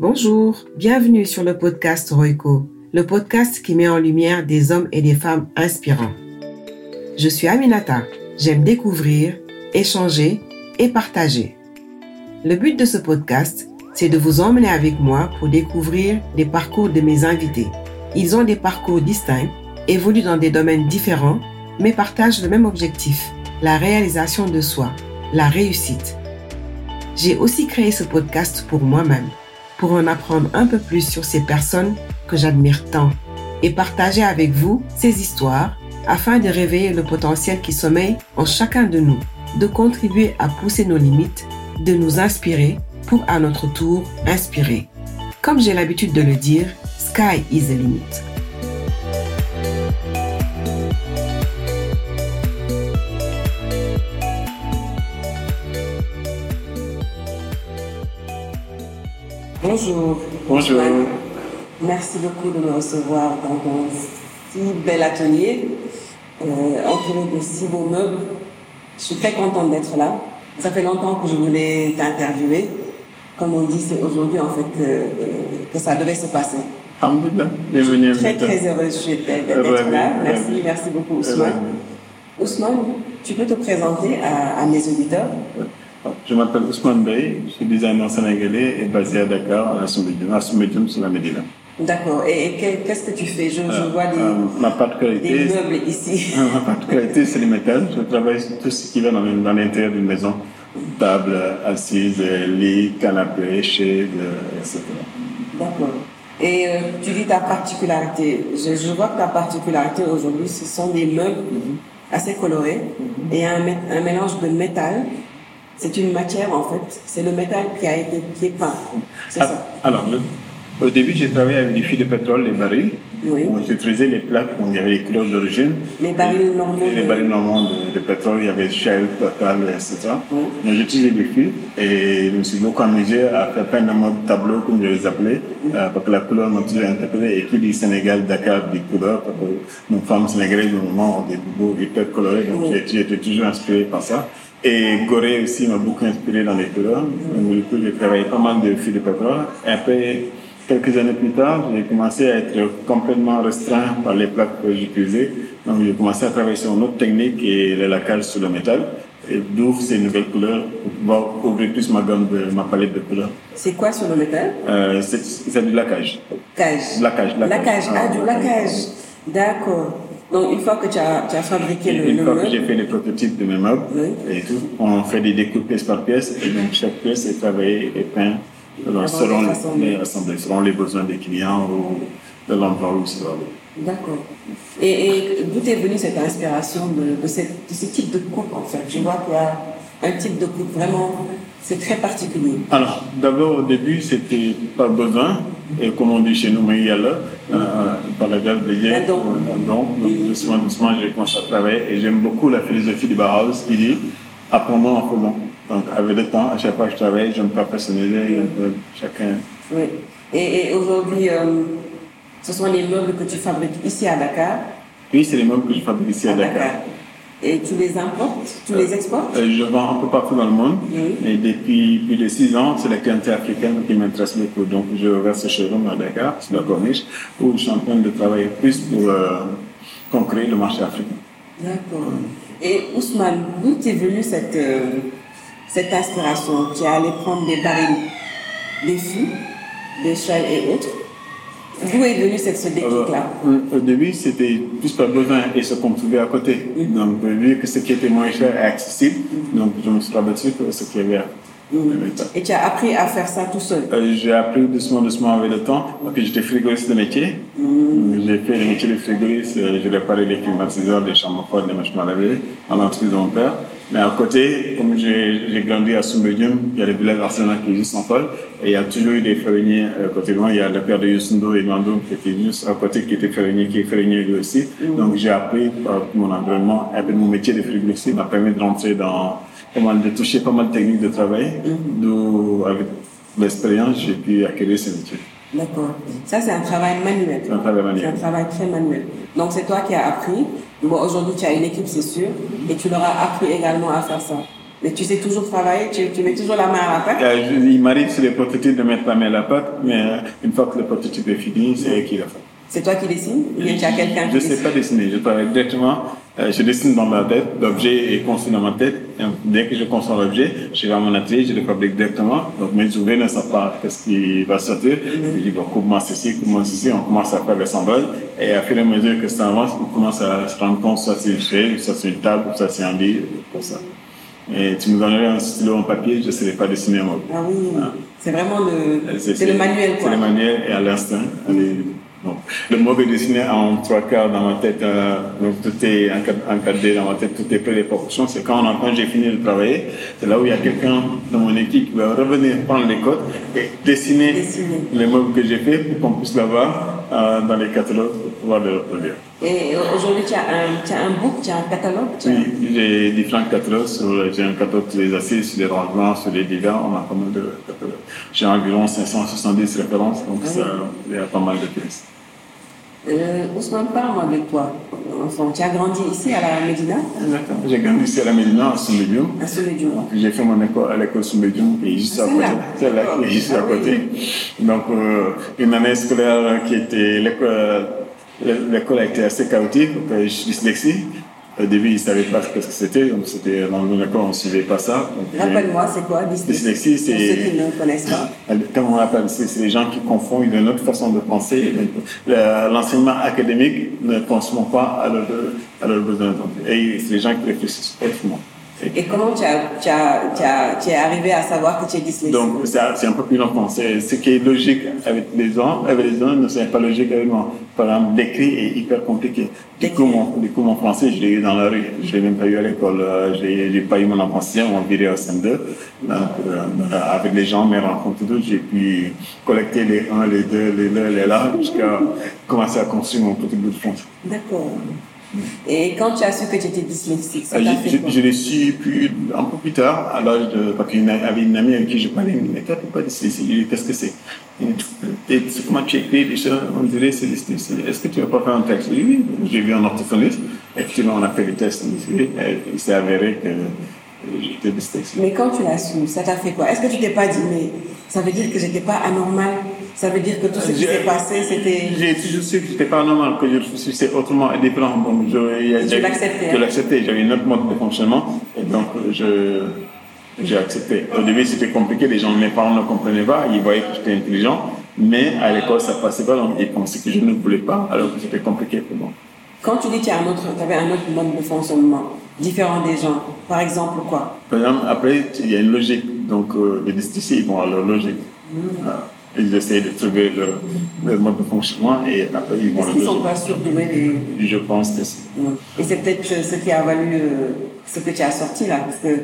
Bonjour, bienvenue sur le podcast Roico, le podcast qui met en lumière des hommes et des femmes inspirants. Je suis Aminata, j'aime découvrir, échanger et partager. Le but de ce podcast, c'est de vous emmener avec moi pour découvrir les parcours de mes invités. Ils ont des parcours distincts, évoluent dans des domaines différents, mais partagent le même objectif, la réalisation de soi, la réussite. J'ai aussi créé ce podcast pour moi-même, pour en apprendre un peu plus sur ces personnes que j'admire tant et partager avec vous ces histoires afin de réveiller le potentiel qui sommeille en chacun de nous, de contribuer à pousser nos limites, de nous inspirer pour à notre tour inspirer. Comme j'ai l'habitude de le dire, sky is the limit. Bonjour. Bonjour. Merci beaucoup de me recevoir dans ton si bel atelier, euh, entouré de si beaux meubles. Je suis très contente d'être là. Ça fait longtemps que je voulais t'interviewer. Comme on dit, c'est aujourd'hui en fait euh, que ça devait se passer. Bienvenue. Très très heureuse d'être là. Merci, merci beaucoup Ousmane. Ousmane, tu peux te présenter à, à mes auditeurs je m'appelle Ousmane Bey, je suis designer sénégalais et basé à Dakar, à Soumbédioum, sur la Médina. D'accord. Et, qu'est-ce que tu fais? Je, je, vois des, euh, ma particularité, des meubles ici. ma particularité, c'est les métal. Je travaille sur tout ce qui va dans, dans l'intérieur d'une maison. Table, assise, lit, canapé, shade, etc. D'accord. Et euh, tu dis ta particularité. Je, je, vois que ta particularité aujourd'hui, ce sont des meubles assez colorés et un, un mélange de métal c'est une matière, en fait, c'est le métal qui a été qui est peint. C'est ah, ça. Alors, au début, j'ai travaillé avec des fils de pétrole, les barils. Oui. On utilisait les plaques où il y avait les couleurs d'origine. Les barils normands. Les barils normands de, pétrole, il y avait Shell, Total, etc. Oui. Mais j'utilisais des fils et je me suis beaucoup amusé à faire plein de tableaux, comme je les appelais, euh, parce que la couleur m'a toujours interpellé. Et puis, du Sénégal, Dakar, des couleurs, parce que nos femmes sénégalaises, moment, ont des bobos hyper colorés. Donc, été toujours inspiré par ça. Et Gorée aussi m'a beaucoup inspiré dans les couleurs. Donc, du coup, j'ai travaillé pas mal de fils de pétrole. Et après, quelques années plus tard, j'ai commencé à être complètement restreint par les plaques que j'utilisais. Donc, j'ai commencé à travailler sur une autre technique et le lacage sur le métal. Et d'où ces nouvelles couleurs pour pouvoir ouvrir plus ma gamme de ma palette de couleurs. C'est quoi sur le métal? Euh, C'est du lacage. Cage. Lacage. Lacage. Ah, du lacage. D'accord. Donc, une fois que tu as, tu as fabriqué le, une le fois meuble, que j'ai fait les prototypes de mes meubles Oui. et tout, on fait des découpes pièce par pièce et donc chaque pièce est travaillée et peinte selon, les, assemblées, selon les besoins des clients ou de l'endroit où c'est va. D'accord. Et, et d'où est venue cette inspiration de, de, cette- de ce type de coupe, en fait? Je vois qu'il y a un type de coupe vraiment, c'est très particulier. Alors, d'abord, au début, c'était par besoin, et comme on dit chez nous, mais il y a là, euh, par la grâce de Dieu. Donc, doucement, doucement, j'ai commencé à travailler, et j'aime beaucoup la philosophie du Bauhaus qui dit apprenons en faisant. Donc, avec le temps, à chaque fois que je travaille, je me personnaliser, un peu chacun. Oui. Et, et aujourd'hui, euh, ce sont les meubles que tu fabriques ici à Dakar? Oui, c'est les meubles que je fabrique ici à Dakar. Et tu les importes Tu les exportes Euh, je vends un peu partout dans le monde, et depuis plus de six ans, c'est la clientèle africaine qui m'intéresse beaucoup. Donc, je verse ce showroom à Dakar, sur la corniche, où je suis en train de travailler plus pour euh, conquérir le marché africain. D'accord. Et Ousmane, d'où t'es venue cette, euh, cette inspiration? Tu es allé prendre des barils, des fûts, des châles et autres? D'où est venu cette, ce déclic-là Euh, Au début, c'était plus par besoin et ce qu'on trouvait à côté. Donc, vu que ce qui était moins cher est accessible, donc je me suis rabattu sur ce qu'il y avait. Et tu as appris à faire ça tout seul Euh, J'ai appris doucement, doucement avec le temps, que j'étais frigoriste de métier. J'ai fait le métier de frigoriste, euh, j'ai réparé les climatiseurs, les chambres froides, les machines à laver, en l'entreprise de mon père. Mais à côté, comme j'ai grandi à Soumbédioum, il y a le village arsenal qui est juste en folle, et il y a toujours eu des ferronniers à côté de moi. Il y a le père de Yusundo et Mando qui était juste à côté, qui était ferronnier, qui est ferronnier lui aussi. Donc j'ai appris par mon environnement, peu mon métier de frigoriste m'a permis de rentrer dans, pas mal, de toucher pas mal de techniques de travail, d'où avec l'expérience, j'ai pu acquérir ce métier. D'accord. Ça, c'est un travail manuel. C'est un travail manuel. C'est un travail très manuel. Donc, c'est toi qui as appris. Bon, aujourd'hui, tu as une équipe, c'est sûr. Et tu leur as appris également à faire ça. Mais tu sais toujours travailler, tu, tu mets toujours la main à la pâte Il m'arrive sur les prototypes de mettre la main à la pâte, mais euh, une fois que le prototype est fini, c'est qui l'a fait. C'est toi qui dessines ou bien tu as quelqu'un qui Je ne sais dessine? pas dessiner, je travaille directement, euh, je dessine dans ma tête, l'objet est conçu dans ma tête, et dès que je conçois l'objet, je vais à mon atelier, je le fabrique directement, donc mes ouvriers ne savent pas qu'est-ce qui va sortir, je dis bon, coupe-moi ceci, coupe-moi ceci, on commence à faire l'assemblage, et à fur et à mesure que ça avance, on commence à se rendre compte, soit c'est une feuille, soit c'est une table, soit c'est un lit, pour ça. Et tu me donnerais un stylo en papier, je ne saurais pas dessiner un mot. Ah oui, c'est vraiment le, C'est c'est le manuel C'est le manuel et à l'instinct. Le mot est dessiné en trois quarts dans ma tête, euh, donc tout est encad- encadré dans ma tête, tout est prêt, les proportions. C'est quand, on- quand j'ai fini de travailler, c'est là où il y a quelqu'un dans mon équipe qui va revenir prendre les codes et dessiner, Dessiner. les meubles que j'ai fait pour qu'on puisse l'avoir euh, dans les catalogues pouvoir le reproduire. Et aujourd'hui tu as un, tu as un book, tu as un catalogue as- Oui, j'ai différents catalogues. J'ai un catalogue sur les assises, sur les rangements, sur les dégâts. On a pas mal de catalogues. J'ai environ 570 références, donc Ah ça, il y a pas mal de pièces. Euh, Ousmane, parle-moi de toi. Enfant, tu as grandi ici à la Médina, D'accord. J'ai grandi ici à la Médina, à Soumédium. à Soumédiou. J'ai fait mon école à l'école Soumédium, qui est juste à côté. là. C'est là, qui est juste à Ah côté. Donc, euh, une année scolaire qui était, l'école l'école a été assez chaotique, euh, je suis dyslexie. Au début, ils ne savaient pas ce que c'était, donc c'était dans mon école, on ne suivait pas ça. J'ai- Rappelle-moi, c'est quoi dyslexie Dyslexie, c'est- ceux qui ne connaissent pas. Comme on appelle, c'est les gens qui confondent une autre façon de penser. Le- L'enseignement académique ne correspond pas à leurs besoins. Et c'est les gens qui réfléchissent autrement. Et Et comment tu, as, tu, as, tu, as, tu es arrivé à savoir que tu es dyslexique donc, c'est un peu plus longtemps. C'est ce qui est logique avec les gens, avec les uns, ne c'est pas logique avec moi. Par exemple, l'écrit est hyper compliqué. Du coup, mon, du coup, mon français, je l'ai eu dans la rue. Je l'ai même pas eu à l'école. Euh, J'ai j'ai pas eu mon apprentissage, on viré au CM2. Donc, euh, avec les gens, mes rencontres, tout, j'ai pu collecter les 1, les 2, les là, les là, jusqu'à commencer à construire mon petit bout de français. D'accord. Et quand tu as su que tu étais dyslexique, ça Euh, t'a Je, fait je, quoi je l'ai su plus, un peu plus tard, à l'âge de. Parce qu'il y avait une amie avec qui je parlais, elle me dit, mais toi, t'es pas dyslexie? Je lui qu'est-ce que c'est? Comment tu écris les choses On dirait c'est dyslexie. Est-ce que tu vas pas faire un texte? Dit, oui. J'ai vu un orthophoniste. Effectivement, on a fait oui. Et Il s'est avéré que j'étais dyslexique. Mais quand tu l'as su, ça t'a fait quoi? Est-ce que tu t'es pas dit, mais ça veut dire que j'étais pas anormal Ça veut dire que tout ce qui s'est passé, c'était. J'ai toujours su que c'était pas normal, que je réfléchissais autrement et différent. Donc, je, j'ai- l'acceptais, Je hein? l'acceptais. J'avais une autre mode de fonctionnement. Et donc, je, j'ai accepté. Au début, c'était compliqué. Les gens, mes parents ne comprenaient pas. Ils voyaient que j'étais intelligent. Mais à l'école, ça passait pas. Donc, ils pensaient que je ne voulais pas, alors que c'était compliqué pour moi. Quand tu dis que tu as un autre, avais un autre mode de fonctionnement, différent des gens, par exemple quoi? Par exemple, après, il y a une logique. Donc, euh, les dyslexiques, ils vont à leur logique. Mm. Voilà. Ils essayent de trouver leur, leur mode de fonctionnement et après, ils vont Est-ce qu'ils sont pas surdoués des... Je pense que c'est. Et c'est peut-être ce qui a valu euh, ce que tu as sorti là, parce que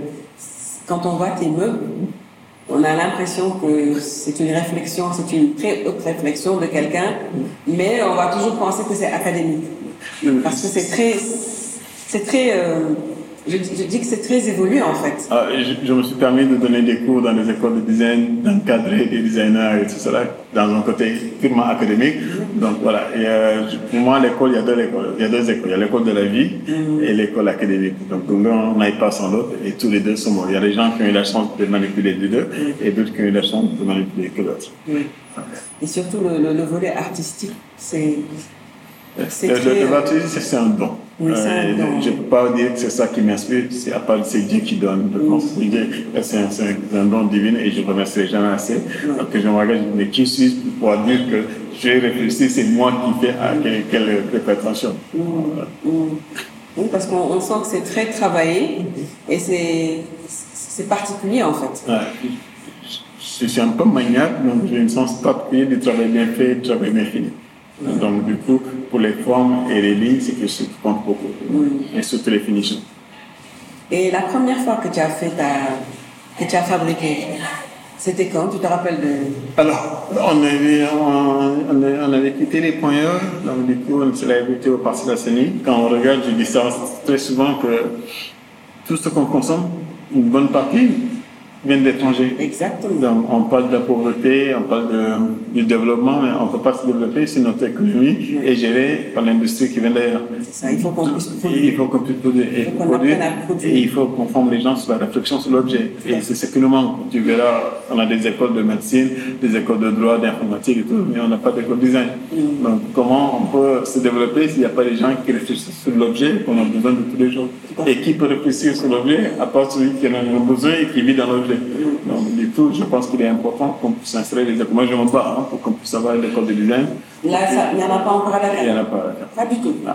quand on voit tes meubles, on a l'impression que c'est une réflexion, c'est une très haute réflexion de quelqu'un, mais on va toujours penser que c'est académique. Parce que c'est très, c'est très, euh, je, dis- je dis que c'est très évolué en fait. Ah, je, je me suis permis de donner des cours dans les écoles de design, d'encadrer des designers et tout cela, dans un côté purement académique. Donc voilà, et, euh, pour moi, l'école, il y a deux écoles. Il y a deux écoles. Il y a l'école de la vie et l'école académique. Donc l'un n'aille pas sans l'autre et tous les deux sont bons. Il y a des gens qui ont eu la chance de manipuler les deux et d'autres qui ont eu la chance de manipuler que l'autre. Et surtout le, le- le volet artistique, c'est Le, très. le baptême, c'est un don. Oui, un Euh, don. Je ne peux pas dire que c'est ça qui m'inspire, c'est à part c'est Dieu qui donne. Je que Dieu, c'est un, don divin et je ne remercierai jamais assez. Donc je me je mais qui suis-je pour pouvoir dire que j'ai réfléchi, c'est moi qui fais à quelle, quelle, prétention. Voilà. Oui, parce qu'on on sent que c'est très travaillé et c'est, particulier en fait. Ouais. Je suis un peu maniaque, donc j'ai une sens particulier du travail bien fait, du travail bien fini. Donc du coup, pour les formes et les lignes, c'est quelque chose qui compte beaucoup. Et surtout les finitions. Et la première fois que tu as fait ta, que tu as fabriqué, c'était quand? Tu te rappelles de? Alors, on avait, on, on avait- quitté les poignards, donc du coup, on s'est invité au Parti de la CENI. Quand on regarde, je dis ça très souvent que tout ce qu'on consomme, une bonne partie, viennent d'étrangers. Exactement. Donc, on parle de la pauvreté, on parle de, du développement, mais on ne peut pas se développer si notre économie est gérée par l'industrie qui vient d'ailleurs. C'est ça, il faut qu'on puisse produire. il faut qu'on puisse produire. Et, Il faut qu'on et il faut forme les gens sur la réflexion sur l'objet. Et c'est ce qui nous manque. Tu verras, on a des écoles de médecine, des écoles de droit, d'informatique et tout, mais on n'a pas d'école de design. Mm. Donc, comment on peut se développer s'il n'y a pas des gens qui réfléchissent sur l'objet qu'on a besoin de tous les jours? Et qui peut réfléchir sur l'objet à part celui qui en a besoin et qui vit dans l'objet? Donc, du coup, je pense qu'il est important qu'on puisse installer les. Moi, je me bats hein, pour qu'on puisse avoir l'école de design. Là, il n'y en a pas encore à la Il n'y en a pas. Pas du tout. Non.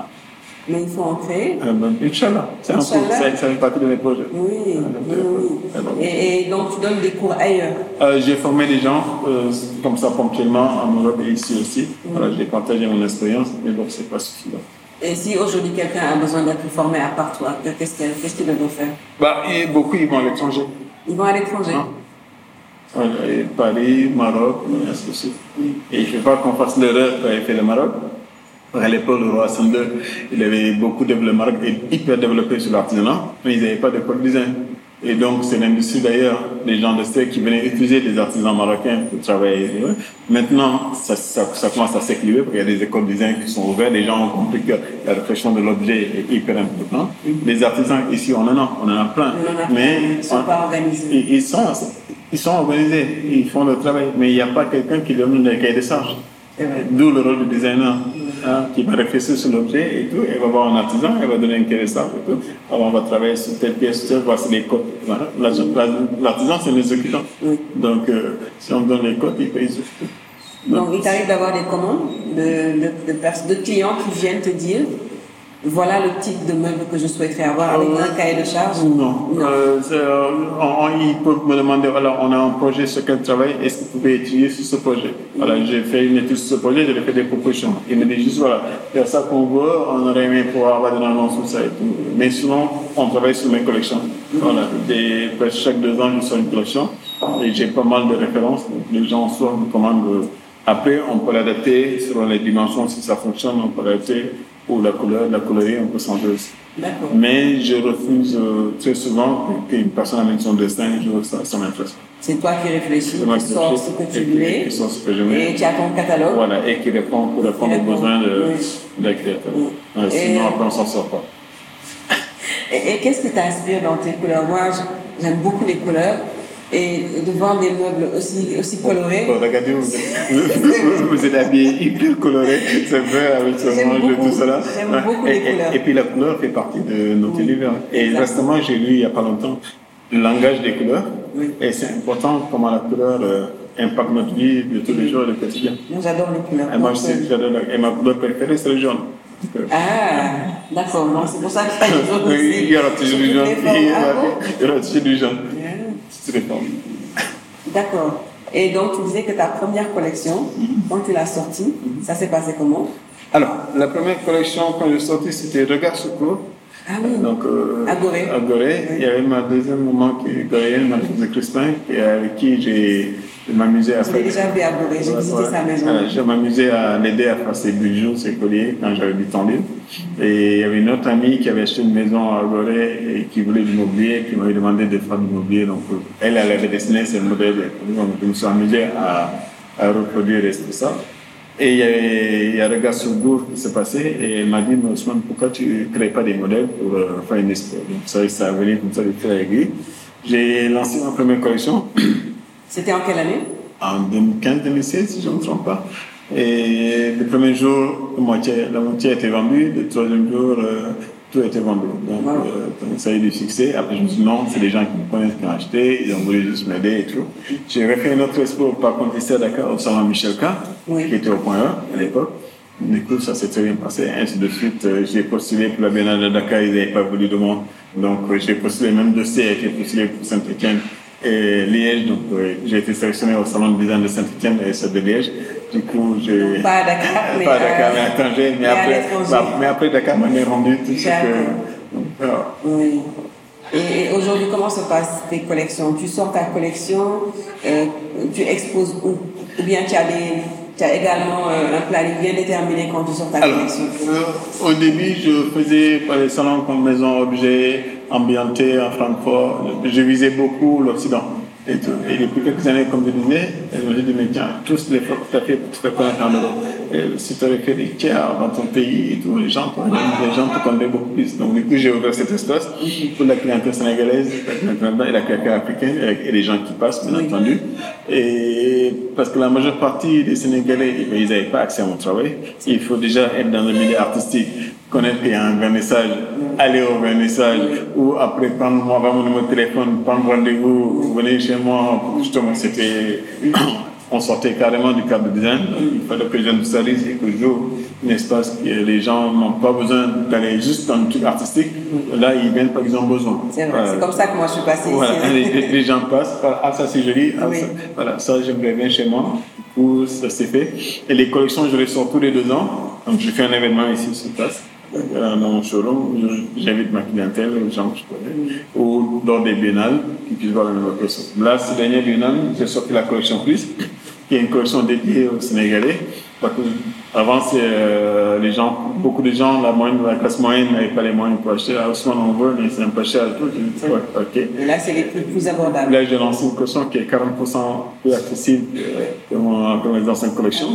Mais il faut en créer. Euh, ben, Inch'Allah, c'est un fait partie de mes projets. Oui, oui, oui. Et, et donc, tu donnes des cours ailleurs? Euh, j'ai formé des gens euh, comme ça ponctuellement en Europe et ici aussi. Voilà, j'ai partagé mon expérience, mais bon, c'est pas suffisant. Et si aujourd'hui quelqu'un a besoin d'être formé à part toi, qu'est-ce qu'il qu'il doit faire? Bah, et beaucoup, ils vont à l'étranger. Ils vont à l'étranger. Et Paris, Maroc, et ainsi de suite. Et il ne faut pas qu'on fasse l'erreur quand il fait le Maroc. À l'époque, le roi II, il avait beaucoup développé, le Maroc est hyper développé sur l'artisanat, mais ils n'avaient pas de design. Et donc, c'est l'industrie d'ailleurs, les gens de Steak qui venaient utiliser des artisans marocains pour travailler. Maintenant, ça, ça, ça commence à s'équilibrer parce qu'il y a des écoles de design qui sont ouvertes. Les gens ont compris que la réflexion de l'objet est hyper importante. Les artisans, ici, on en a, on en a plein. On en a mais ils ne sont pas organisés. ils, ils sont, ils sont organisés, ils font le travail, mais il n'y a pas quelqu'un qui donne le cahier de charges. D'où le rôle du designer, hein, qui va réfléchir sur l'objet et tout. Elle va voir un artisan, elle va donner un charges et tout. Alors on va travailler sur telle pièce, telle, voici les codes. L'artisan, c'est l'exécutant. Oui. Donc, euh, si on donne les codes, il paye exécuter. Donc, il t'arrive d'avoir des commandes de, de, de clients qui viennent te dire voilà le type de meuble que je souhaiterais avoir avec un cahier de charge. Non. Euh, c'est, euh, on- on- ils peuvent me demander, voilà, on a un projet sur quel travail, est-ce que vous pouvez étudier sur ce projet? Voilà, j'ai fait une étude sur ce projet, j'ai fait des propositions. Ils me disent juste, voilà, il y a ça qu'on veut, on aurait aimé pouvoir avoir des annonces sur ça et tout. Mais sinon, on travaille sur mes collections. Voilà, des, presque chaque deux ans, je sors une collection et j'ai pas mal de références. Donc, les gens soit me commandent. Euh, Après, on peut l'adapter selon les dimensions, si ça fonctionne, on peut l'adapter. Ou la couleur, la peut changer aussi. D'accord. Mais je refuse euh, très souvent qu'une personne amène son destin, je veux ça, ça m'intéresse. C'est toi qui réfléchis, qui qui sors ce que tu et qui- voulais, qui sort ce que je veux. et tu as ton catalogue. Voilà, et qui répond pour répondre aux besoins de, oui. des créateurs. Oui. Ouais, Et- sinon, après, on s'en sort pas. Et, et qu'est-ce qui t'inspire dans tes couleurs? Moi, j'aime beaucoup les couleurs. Et de voir des meubles aussi, aussi colorés. Bon, regardez, vous, vous, vous êtes habillé hyper coloré, c'est vrai, avec ce de beaucoup, tout cela. j'aime Ouais. beaucoup et, les et- couleurs. Et, puis la couleur fait partie de notre univers. Et Exact. récemment, j'ai lu il n'y a pas longtemps le langage des couleurs. Oui. Et c'est important comment la couleur euh, impacte notre vie de tous les jours, le quotidien. Moi, j'adore les couleurs. Et moi, Donc, je sais, euh, j'adore la- et ma couleur préférée, c'est le jaune. Ah, d'accord. C'est pour ça qu'il y a des jaune oui, il y aura toujours du jaune. Ah il y aura toujours du jaune. D'accord. Et donc, tu disais que ta première collection, quand tu l'as sortie, ça s'est passé comment? Alors, la première collection, quand je sorti, c'était Regard Secours. Ah oui. Donc, euh, À Gorée. à Gorée. Il y avait ma deuxième maman qui est goréenne, Marie de Crispin, qui- avec qui j'ai je m'amusais à l'ai déjà vu à Gorée, j'ai visité sa maison. Je m'amusais à l'aider à faire ses bijoux, ses colliers, quand j'avais du temps libre. Et il y avait une autre amie qui avait acheté une maison à Gorée et qui voulait du mobilier, qui m'avait demandé de faire du mobilier. Donc, euh, elle, elle avait dessiné ses modèles. Donc, je me suis amusé à, à reproduire et tout ça. Et il y, avait, il y a un regard sur Gour qui s'est passé et elle m'a dit, mais Ousmane, pourquoi tu ne crées pas des modèles pour euh, faire une expo Donc, que ça a venu comme ça de faire aiguille. J'ai lancé ma première collection C'était en quelle année? En 2015-2016, si je ne me trompe pas. Et le premier jour, la moitié, la moitié a été vendue, le troisième jour, euh, tout a été vendu. Donc, Wow. euh, donc ça a eu du succès. Après, je me suis dit non, c'est des gens qui me connaissent qui ont acheté, ils ont voulu juste m'aider et tout. J'ai refait une autre expo, par contre, ici à Dakar, au salon Michel K, Oui. qui était au point 1 à l'époque. Du coup, ça s'est très bien passé, ainsi de suite. Euh, J'ai postulé pour la Biennale de Dakar, ils n'avaient pas voulu de moi. Donc, euh, j'ai postulé, même dossier a été postulé pour Saint-Etienne et Liège. Donc, euh, j'ai été sélectionné au salon de design de Saint-Etienne et celle de Liège. Du coup, j'ai. Pas à Dakar, mais Pas à Dakar, à- mais à Tanger. Mais, mais à après, bah, mais après, Dakar m'a rendu tout ce que. Oui. Et, et aujourd'hui, comment se passent tes collections? Tu sors ta collection, euh, tu exposes où? Ou bien tu as, des, tu as également euh, un planning bien déterminé quand tu sors ta Alors, collection? euh, au début, je faisais par les salons comme Maison Objet, Ambienté à Francfort. Je visais beaucoup l'Occident. Et, tout. et depuis quelques années, comme je disais, je me dit, mais tiens, tous les efforts que tu as fait pour te faire connaître en Europe, si tu avais fait des tiers dans ton pays et tout, les gens, les gens te connaissaient beaucoup plus. Donc, du coup, j'ai ouvert cet espace pour la clientèle sénégalaise, la clientèle et la clientèle africaine et les gens qui passent, bien entendu. Et parce que la majeure partie des Sénégalais, ils n'avaient pas accès à mon travail. Il faut déjà être dans le milieu artistique, connaître qu'il y a un vernissage, aller au vernissage, ou après prendre mon, mon numéro de téléphone, prendre rendez-vous, venir chez moi, justement, c'était on sortait carrément du cadre de design. Il fallait que je service et que j'ouvre un espace que les gens n'ont pas besoin d'aller juste dans le truc artistique. Là, ils viennent parce qu'ils ont besoin. C'est comme ça que moi je suis passée ici. les, gens passent, ah ça c'est joli, ah, ça, voilà, ça j'aimerais bien chez moi. Du ça s'est fait. Et les collections, je les sors tous les deux ans. Donc je fais un événement ici sur place showroom, j'invite ma clientèle, les gens que je connais, ou dans des biennales qui puissent voir la nouvelle collection. Là, ce dernier biennale, j'ai sorti la collection Plus, qui est une collection dédiée aux Sénégalais. Parce que avant, euh, les gens, beaucoup de gens, la, moyenne, la classe moyenne n'avait pas les moyens pour acheter. Ah, Ousmane, on veut, mais c'est un peu cher et tout. ok. Là, c'est les plus, plus abordables. Là, j'ai lancé une collection qui est 40% plus accessible que, mon, que mes anciennes collections.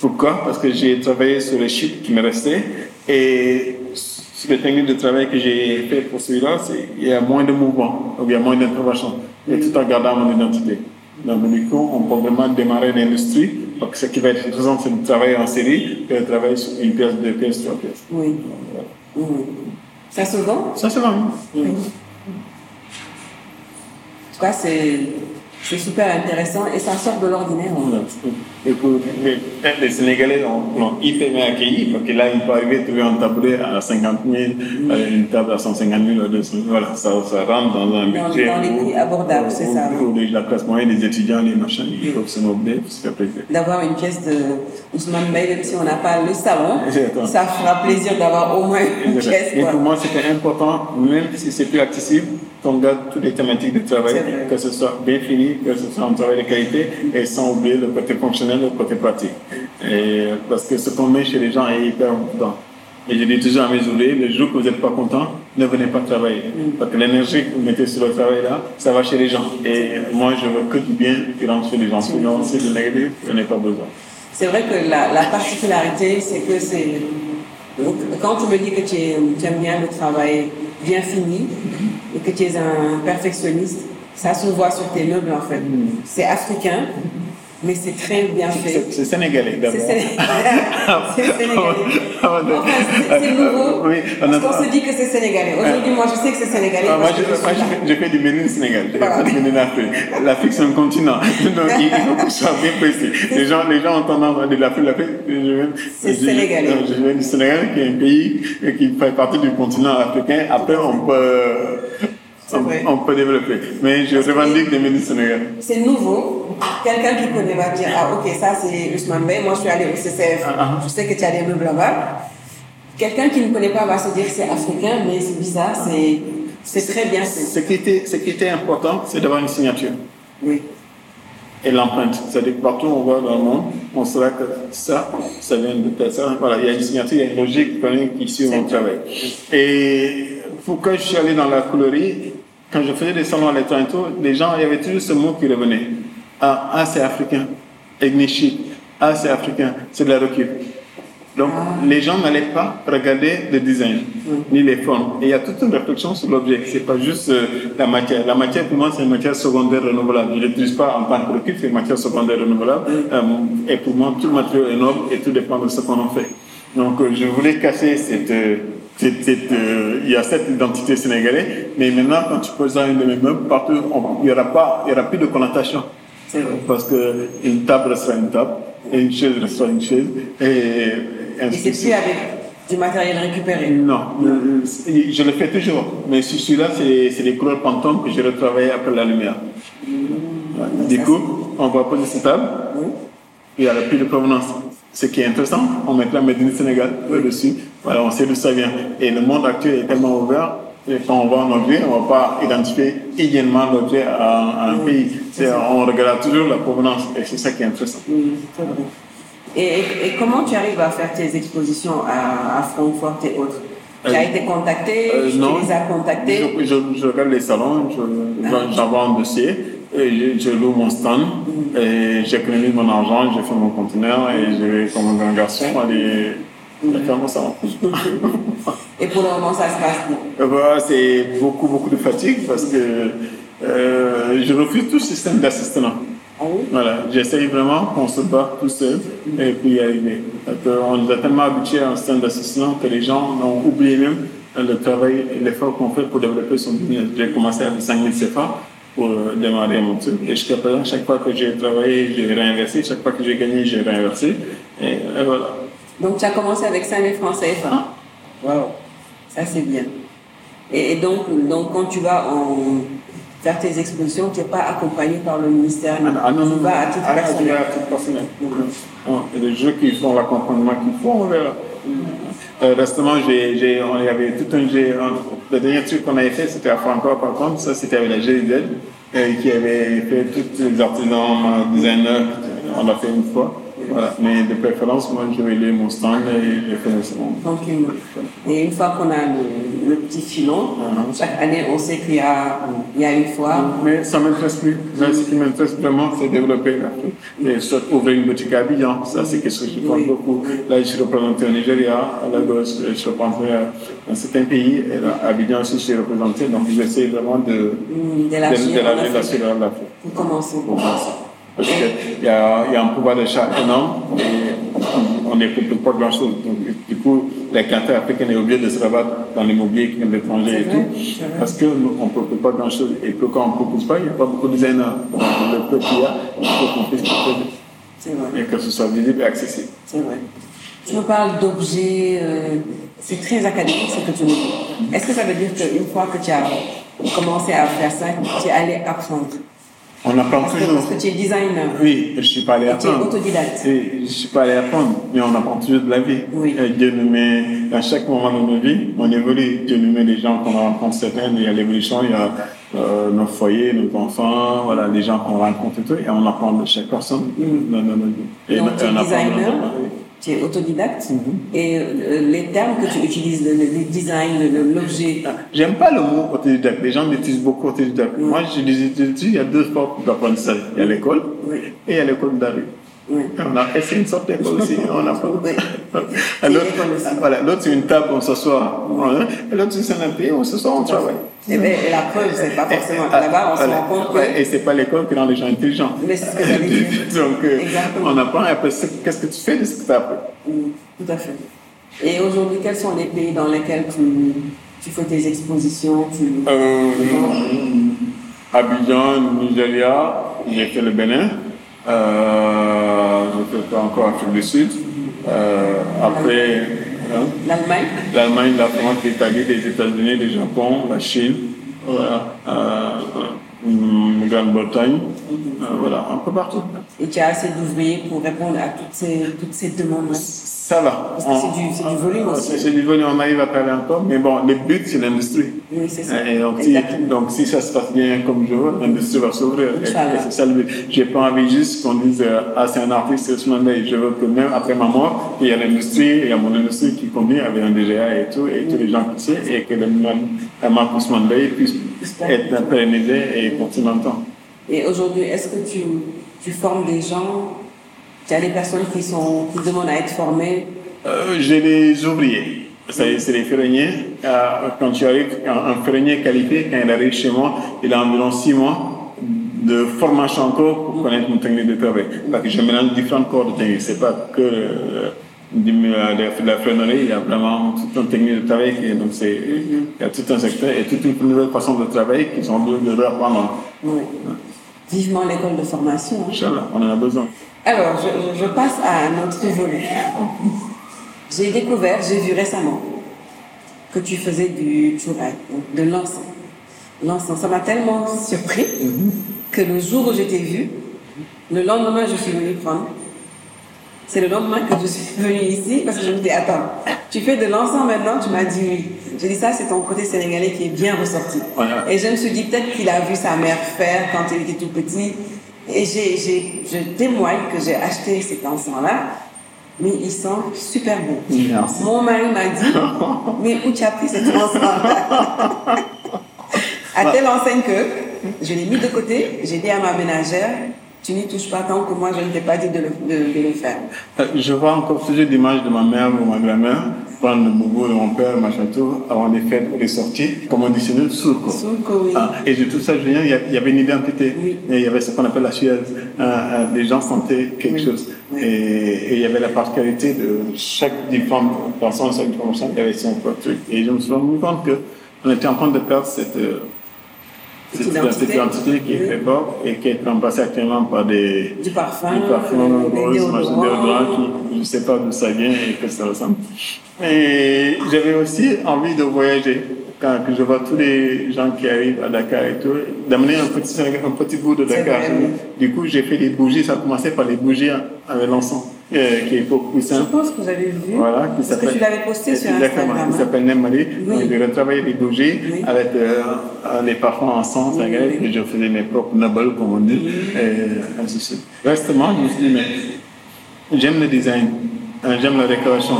Pourquoi? Parce que j'ai travaillé sur les chiffres qui me restaient et sur les techniques de travail que j'ai fait pour celui-là, il y a moins de mouvements, il y a moins d'intervention, et tout en gardant mon identité. Coup, on peut vraiment démarrer l'industrie. Donc, ce qui va être intéressant, c'est de travailler en série que de travailler sur une pièce, deux pièces, trois pièces. Oui. oui. Ça se vend? Ça se vend. Oui. En tout cas, c'est c'est super intéressant et ça sort de l'ordinaire. Et pour les, Sénégalais l'ont hyper bien accueilli parce que là, il peut arriver à trouver un tabouret à 50 000, une table à 150 000, 200 Voilà, ça, ça rentre dans un budget. Dans, les prix abordables, c'est ça. Pour la classe moyenne, les étudiants, les machins, ils peuvent se mobiliser, D'avoir une pièce de Ousmane Bey, même si on n'a pas le salon, ça fera plaisir d'avoir au moins une pièce. Et pour moi, c'était important, même si c'est plus accessible, qu'on garde toutes les thématiques de travail, que ce soit bien fini, que ce soit un travail de qualité, et sans oublier le côté fonctionnel, le côté pratique. Et parce que ce qu'on met chez les gens est hyper important. Et je dis toujours à mes ouvriers, le jour que vous n'êtes pas content, ne venez pas travailler. Parce que l'énergie que vous mettez sur le travail là, ça va chez les gens. Et moi, je veux que du bien qui rentre chez les gens. Sinon, c'est de négatif, je n'ai pas besoin. C'est vrai que la, la particularité, c'est que c'est. Quand tu me dis que tu, aimes bien le travail bien fini et que tu es un perfectionniste, ça se voit sur tes meubles en fait. Mm. C'est africain, mais c'est très bien fait. C'est sénégalais d'abord. C'est sénégalais. c'est nouveau. Oui, parce qu'on se dit que c'est sénégalais. Aujourd'hui, moi, je sais que c'est sénégalais. Ah, moi, je, fais du Ménil Sénégal. Je fais du Ménil Afrique. L'Afrique, c'est un continent. Donc, il faut que je sois bien précis. Les gens, les gens ont tendance à dire l'Afrique. C'est sénégalais. Je viens du Sénégal, qui est un pays qui fait partie du continent africain. Après, on peut on, peut développer. Mais je revendique des ministres sénégalais. C'est nouveau. Quelqu'un qui connaît va dire Ah, ok, ça c'est Ousmane Bey. Moi, je suis allé au CCF. Ah, ah. Je sais que tu as des meubles là-bas. Quelqu'un qui ne connaît pas va se dire c'est africain, mais c'est bizarre, c'est très bien. Ce qui, était, ce qui était important, c'est d'avoir une signature. Oui. Et l'empreinte. C'est-à-dire que partout où on va dans le monde, on saura que ça, ça vient de personne. Voilà, il y a une signature, il y a une logique qui suit mon travail. Et pourquoi je suis allé dans la colorie quand je faisais des salons à l'étranger, les gens, il y avait toujours ce mot qui revenait. Ah, ah c'est africain. Ignishi. Ah, c'est africain. C'est de la recul. Donc, les gens n'allaient pas regarder le design, ni les formes. Et il y a toute une réflexion sur l'objet. C'est pas juste euh, la matière. La matière, pour moi, c'est une matière secondaire renouvelable. Je ne l'utilise pas en tant que recul, c'est une matière secondaire renouvelable. Euh, et pour moi, tout le matériau est noble et tout dépend de ce qu'on en fait. Donc, euh, je voulais casser cette il y a cette identité sénégalaise, mais maintenant, quand tu poses dans une de mes meubles, partout, il n'y aura, pas, il y aura plus de connotation. Parce qu'une table restera une table, et une chaise restera une chaise. Et, et c'est avec du matériel récupéré Non, euh, je le fais toujours. Mais celui-là, c'est les couleurs Pantone que j'ai retravaillé après la lumière. Du coup, on va poser cette table, il n'y aura plus de provenance. Ce qui est intéressant, on met la Médine Sénégal dessus. Voilà, on sait d'où ça vient. Et le monde actuel est tellement ouvert et quand on va en objet, on ne va pas identifier hygiéniquement l'objet à, un pays. On regarde toujours la provenance et c'est ça qui est intéressant. et, et, comment tu arrives à faire tes expositions à, Francfort et autres? Tu as euh, été contacté, euh, tu les as contactés? Je, je, regarde les salons, j'envoie un dossier Et je, je loue mon stand et j'économise mon argent, je fais mon conteneur et je vais comme un grand garçon aller Et pour le moment, ça se passe bien. Voilà, c'est beaucoup, beaucoup de fatigue parce que euh, je refuse tout système d'assistance. Ah oui? Voilà, j'essaye vraiment qu'on se bat tout seul et puis y arriver. Qu'on nous a tellement habitués à un système d'assistance que les gens ont oublié même le travail et l'effort qu'on fait pour développer son business. J'ai commencé avec 5000 CFA pour euh, démarrer mon truc. Et jusqu'à présent, chaque fois que j'ai travaillé, j'ai réinversé. Chaque fois que j'ai gagné, j'ai réinversé. Et, et voilà. Donc, tu as commencé avec 5 000 francs CFA. Wow. Ça, c'est bien. Et, et donc, donc, quand tu vas en faire tes expositions, tu n'es pas accompagné par le ministère. Ah non, non, tu vas à Ah, je vais à Il y a des jeux qui font l'accompagnement qu'il faut, on verra. Euh, récemment, j'ai, on y avait tout un, un- le dernier truc qu'on avait fait, c'était à Franco, par contre, ça c'était avec la GIZ, euh, qui avait fait tous les artisans, designers, on l'a fait une fois. Voilà. Mais de préférence, moi, je vais aller mon stand et je fais le salon. Tranquillement. Et une fois qu'on a le, le petit filon, chaque année, on sait qu'il y y a une fois. Mais ça m'intéresse plus. Là, ce qui m'intéresse vraiment, c'est développer l'Afrique. Et soit ouvrir une boutique à Abidjan. Ça, c'est quelque chose qui compte Oui. beaucoup. Là, je suis représenté au Nigeria, à Lagos, je suis représenté dans certains pays. Et là, à Abidjan aussi, je suis représenté. Donc, j'essaie vraiment de, Mm, de, d'élargir de, la- de Afrique. l'assurer à l'Afrique. Pour commencer. Parce qu'il y y a un pouvoir d'achat énorme et on ne peut pas grand-chose. Donc, du coup, les clientèles africaines sont obligés de se rabattre dans l'immobilier qui vient de l'étranger et tout. Parce qu'on ne propose pas grand-chose. Et puis quand on ne propose pas, il n'y a pas beaucoup de designers. Donc, le peu qu'il y a, il faut qu'on puisse vrai. Et que ce soit visible et accessible. C'est vrai. Tu me parles d'objets, euh, c'est très académique ce que tu me dis. Est-ce que ça veut dire qu'une fois que tu as commencé à faire ça, tu es allé apprendre? On apprend parce que, toujours. parce que tu es designer. Oui, je ne suis pas allé Et tu es apprendre. autodidacte. Et je ne suis pas allé apprendre, mais on apprend toujours de la vie. Oui. Et Dieu nous met, à chaque moment de nos vies, on évolue. Dieu nous met les gens qu'on rencontre certains, il y a l'évolution, il y a euh, nos foyers, nos enfants, voilà, les gens qu'on rencontre et tout, et on apprend de chaque personne dans dans nos vies. Et Donc tu es on apprend de- designer, tu es autodidacte et euh, les termes que tu utilises, le, le design, l'objet, J'aime pas le mot autodidacte. Les gens l'utilisent beaucoup autodidacte. Moi, je dis, je dis, il y a deux formes d'apprentissage. Il y a l'école Oui. et il y a l'école d'arrêt. On a c'est une sorte d'école aussi. On apprend. Oui. Et L'autre, voilà, l'autre, c'est une table, on s'assoit. Et l'autre, c'est un pays, on s'assoit, on travaille. Et, bien, et la preuve, c'est pas forcément. Là-bas, on se voilà. rend compte que. Ouais, Et c'est pas l'école qui rend les gens intelligents. Mais c'est ce que j'allais dire. Donc, euh, on apprend et après, qu'est-ce que tu fais de ce que tu as appris? Mm, Tout à fait. Et aujourd'hui, quels sont les pays dans lesquels tu, tu fais tes expositions tu... Euh, Abidjan, Nigeria, j'ai fait le Bénin, euh, j'ai fait encore Afrique du Sud. Euh, après, hein, L'Allemagne. l'Allemagne, la France, l'Italie, les États-Unis, le Japon, la Chine, voilà, euh, euh, Grande-Bretagne, euh, voilà, un peu partout. Et tu as assez d'ouvriers pour répondre à toutes ces, toutes ces demandes Ça va. C'est du- volume aussi. C'est du volume, on arrive à parler encore, mais bon, le but, c'est l'industrie. Oui, c'est ça. Et donc, si, Exactement. donc, si ça se passe bien comme je veux, l'industrie va s'ouvrir. C'est ça le but. J'ai pas envie juste qu'on dise, euh, ah, c'est un artiste, c'est. Je veux que même après ma mort, il y a l'industrie, il y a mon industrie qui convient avec un DGA et tout, et tous les gens qui savent, et que le la marque Ousmane Bey puisse être pérennisée et continuer longtemps. Et aujourd'hui, est-ce que tu, tu formes des gens Tu as des personnes qui, sont, qui demandent à être formées Euh, j'ai les ouvriers. C'est c'est les ferronniers. Euh, quand tu arrives, un, un ferronnier qualifié, quand il arrive chez moi, il a environ six mois de formation encore pour connaître mon technique de travail. Parce que je mélange différents corps de technique. C'est pas que euh, euh, de la ferronnerie, il y a vraiment toute une technique de travail. Qui, donc c'est, il y a tout un secteur et toute une nouvelle façon de travailler qu'ils ont besoin de reprendre. Oui. Vivement l'école de formation. hein. Inch'Allah, on en a besoin. Alors, je, je passe à un autre volet. J'ai découvert, j'ai vu récemment que tu faisais du donc de l'encens. L'encens, ça m'a tellement surpris que le jour où je t'ai vu, le lendemain, je suis venue prendre. C'est le lendemain que je suis venue ici parce que je me dis, attends, tu fais de l'encens maintenant Tu m'as dit oui. J'ai dit, ça, c'est ton côté sénégalais qui est bien ressorti. Et je me suis dit, peut-être qu'il a vu sa mère faire quand il était tout petit. Et je témoigne que j'ai acheté cet encens-là, mais il sent super bon. Merci. Mon mari m'a dit, mais où tu as pris cet encens-là À telle enseigne que Je l'ai mis de côté. J'ai dit à ma ménagère, tu n'y touches pas tant que moi, je ne t'ai pas dit de le, de, de le faire. Euh, Je vois encore toujours l'image de ma mère ou ma grand-mère prendre le boubou de mon père, machin tout, avant les fêtes ou les sorties, comme on dit chez nous, Covid. Ah, et de tout ça, je viens, il y avait une identité. Oui. Et il y avait ce qu'on appelle la suède. Euh, euh, les gens sentaient quelque Oui. chose. Oui. Et, et il y avait la particularité de chaque différente personne, chaque différente personne, il y avait son propre truc. Et je me suis rendu compte qu'on était en train de perdre cette, euh, Cette identité. identité qui est très forte et qui est remplacée actuellement par des, Du parfum, du parfum des rose, qui, je ne sais pas d'où ça vient et que ça ressemble. Et j'avais aussi envie de voyager. Quand je vois tous les gens qui arrivent à Dakar et tout, d'amener un petit, un petit bout de Dakar. Du coup, j'ai fait des bougies. Ça a commencé par les bougies avec l'encens, euh, qui est beaucoup plus Je simple. pense que j'avais vu. Voilà, qui Parce que tu l'avais posté sur Instagram. hein. s'appelle Nemali. Oui. Donc, j'ai retravaillé les bougies Oui. avec euh, euh, les parfums Oui, agréables, oui. et je faisais mes propres nubbles, comme on dit, et ainsi de suite. Restement, je me suis dit, mais j'aime le design, hein, j'aime la décoration,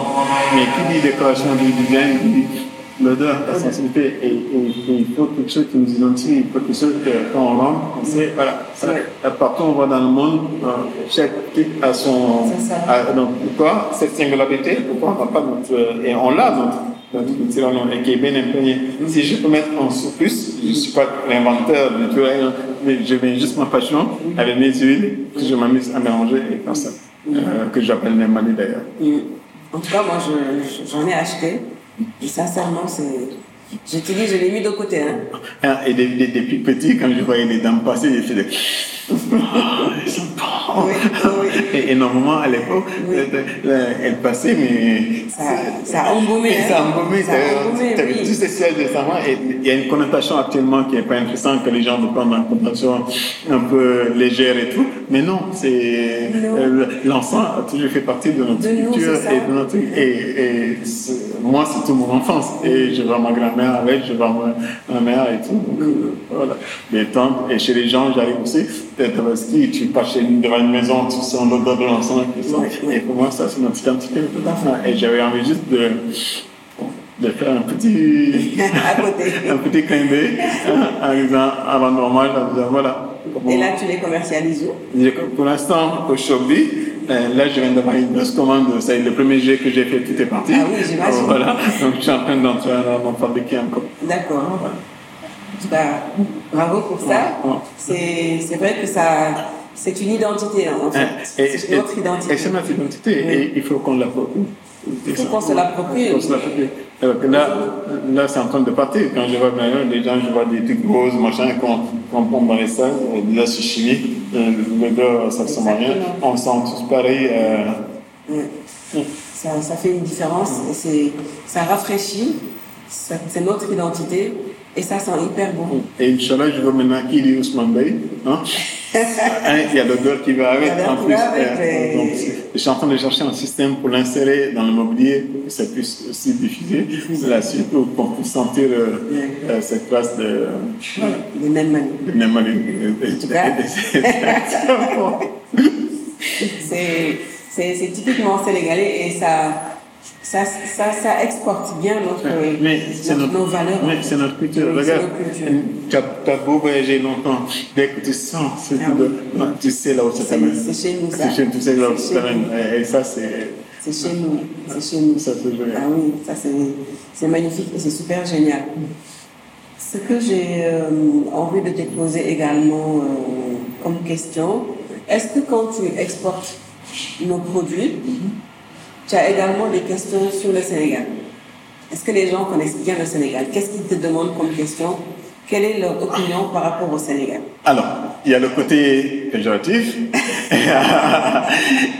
mais qui dit décoration dit design, dit l'odeur, la sensibilité, et, il faut quelque chose qui nous identifie, il faut quelque chose que quand on rentre, on sait, voilà, ça, partout on va dans le monde, euh, chaque truc a son... C'est ça. a- donc pourquoi cette singularité, pourquoi on n'a pas notre... et on l'a notre, notre et qui est bien imprégnée. Si je peux mettre en surplus, je ne suis pas l'inventeur du tout, mais je mets juste ma passion avec mes huiles que je m'amuse à mélanger et faire ça. euh, que j'appelle Nemali d'ailleurs. Mm. En tout cas, moi, je- je- j'en ai acheté. Et sincèrement, c'est. Je te dis, je l'ai mis de côté. Hein. Hein, Et depuis petit, quand je voyais les dames passer, j'ai fait des... Ah, elles sont bonnes. Oui, oui. Et énormément à l'époque, Oui. elles passaient, mais... Ça, ça a embaumé. hein. Ça a embaumé, Ça a embaumé, t'avais oui. tous ces sièges de savants et il y a une connotation actuellement qui n'est pas intéressante que les gens veulent prendre en connotation un peu légère et tout, mais non, c'est euh, l'encens a toujours fait partie de notre De culture et de notre et, et moi c'est toute mon enfance et je vois ma grand-mère avec, je vois ma, ma mère et tout, donc euh, voilà, les tantes et chez les gens j'arrive aussi, à Tabaski, tu passes chez une, devant une maison, tu sens l'odeur de l'encens qui sent. Oui, oui. et pour moi ça c'est notre identité et j'avais envie juste de de faire un petit, à côté. un petit clin d'œil hein, en disant, rendant hommage, en disant voilà. Et là, tu les commercialises où? Pour l'instant, au Shopee, euh, là, je viens d'avoir une grosse commande. C'est le premier jet que j'ai fait, tout est parti. Ah oui, j'imagine. Euh, voilà. Donc, je suis en train d'en fabriquer encore. D'accord. Tout cas, bravo pour ça. Ouais, ouais. C'est vrai que ça. C'est une identité, en fait. Hein, Et, C'est notre identité. et c'est notre identité. Oui. Et il faut qu'on l'approprie. Il faut qu'on se l'approprie. Alors que là, là c'est en train de partir. Quand je vois d'ailleurs les gens, je vois des trucs roses, machin, qu'on qu'on pompe dans les salles, de la chimie, l'odeur, ça ressemble à rien. Exactement. On sent tous pareil. euh. Ça, ça fait une différence et c'est, ça rafraîchit, c'est notre identité et ça sent hyper bon. Et Inch'Allah, je veux maintenant qu'il dit Ousmane Bey. Hein? Hein, Il y a l'odeur qui va avec en plus. avec, euh, mais- donc, je suis en train de chercher un système pour l'insérer dans le mobilier pour que ça puisse aussi diffuser la suite pour qu'on puisse sentir euh, euh, cette trace de, Voilà, de c'est typiquement sénégalais et ça, ça, ça, ça exporte bien notre, Mais c'est notre- notre, nos valeurs. mais c'est notre culture. Oui, Regarde, tu as, as beau voyager longtemps, dès que tu sens, ce Ah oui. de- tu sais là où ça t'amène. c'est chez nous, ça. C'est chez tu sais là où C'est ça t'amène. Et ça, c'est. C'est chez nous. C'est chez nous. Ça, c'est génial. Ah oui, ça c'est, magnifique et c'est super génial. Ce que j'ai euh, envie de te poser également euh, comme question, est-ce que quand tu exportes nos produits, tu as également des questions sur le Sénégal Est-ce que les gens connaissent bien le Sénégal? Qu'est-ce qu'ils te demandent comme question? Quelle est leur opinion par rapport au Sénégal? Alors, il y a le côté péjoratif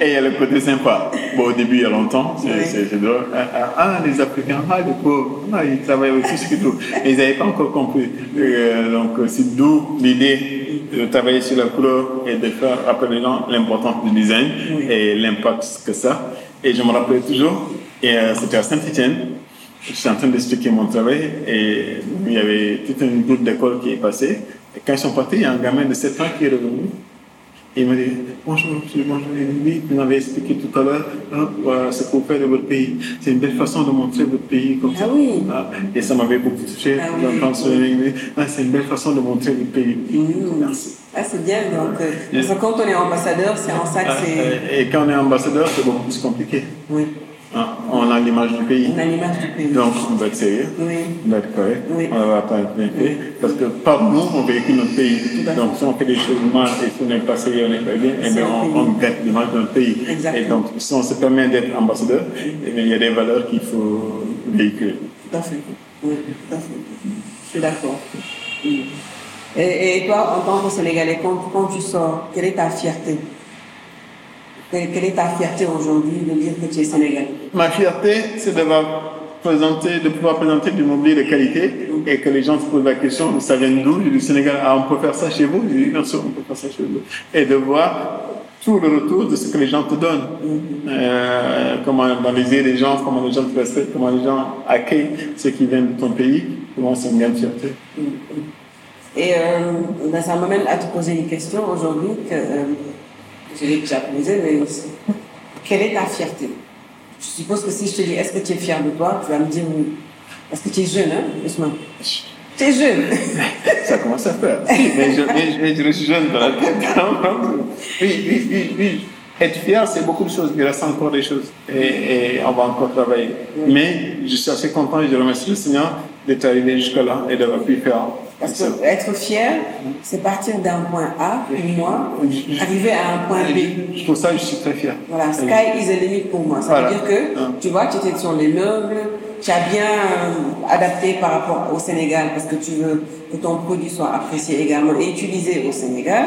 et il y a le côté sympa. Bon, au début, il y a longtemps, c'est Oui. drôle. Ah, ah, les Africains, ah, les pauvres, ah, ils travaillent tout ce qu'ils trouvent. Mais ils n'avaient pas encore compris. Euh, donc, c'est d'où l'idée de travailler sur la couleur et de faire gens l'importance du design Oui. et l'impact que ça. Et je me rappelle toujours, et euh, c'était à Saint-Etienne, je suis en train d'expliquer mon travail et il y avait toute une groupe d'école qui est passée. Et quand ils sont partis, il y a un gamin de 7 ans qui est revenu il m'a dit, bonjour, monsieur, bonjour. Oui, vous m'avez expliqué tout à l'heure hein, ce qu'on fait de votre pays. C'est une belle façon de montrer votre pays comme Ah ça. oui. Ah, et ça m'avait beaucoup touché Ah oui. ce ah, C'est une belle façon de montrer votre pays. Merci. Ah, c'est bien. Donc, euh, parce que quand on est ambassadeur, c'est en ça que Ah, c'est. euh, et quand on est ambassadeur, c'est beaucoup plus compliqué. Oui, Hein, On a l'image du pays. on a l'image du pays. Donc, on doit être sérieux. Oui. On doit être correct. Oui. On va pas être fait. Parce que par nous, on véhicule notre pays. Donc, si on fait des choses mal et si on n'est pas sérieux, on n'est pas bien, eh C'est bien, on, on gâte l'image de notre pays. Exactement. Et donc, si on se permet d'être ambassadeur, eh bien, il y a des valeurs qu'il faut véhiculer. Tout à fait. Oui, tout à fait. Je suis d'accord. Oui. Et, et toi, en tant que Sénégalais, quand, quand tu sors, quelle est ta fierté? Quelle, est ta fierté aujourd'hui de dire que tu es Sénégalais? Ma fierté, c'est d'avoir présenté, de pouvoir présenter du mobilier de qualité et que les gens se posent la question, ça vient d'où Du Sénégal, ah, on peut faire ça chez vous? Je dis, bien sûr, on peut faire ça chez vous. Et de voir tout le retour de ce que les gens te donnent. Euh, comment dans les yeux des gens, comment les gens te respectent, comment les gens accueillent ceux qui viennent de ton pays. Moi, c'est une grande fierté. Et euh, ça m'amène à te poser une question aujourd'hui que euh, je l'ai déjà posée, mais quelle est ta fierté? Je suppose que si je te dis est-ce que tu es fier de toi, tu vas me dire oui. Parce que tu es jeune, hein, Ousmane? Tu es jeune. Ça commence à faire. Mais je, mais, mais je suis jeune dans la tête. Oui, oui, oui, oui. Être fier, c'est beaucoup de choses. Il reste encore des choses. Et, et on va encore travailler. Mais je suis assez content et je remercie le Seigneur d'être arrivé jusque-là et d'avoir pu faire. Parce que être fier, c'est partir d'un point A, pour moi, arriver à un point B. Je trouve ça, je suis très fier. Voilà, sky is the limit pour moi. Ça Voilà. veut dire que, Hein. tu vois, tu étais sur les meubles, tu as bien euh, adapté par rapport au Sénégal parce que tu veux que ton produit soit apprécié également et utilisé au Sénégal.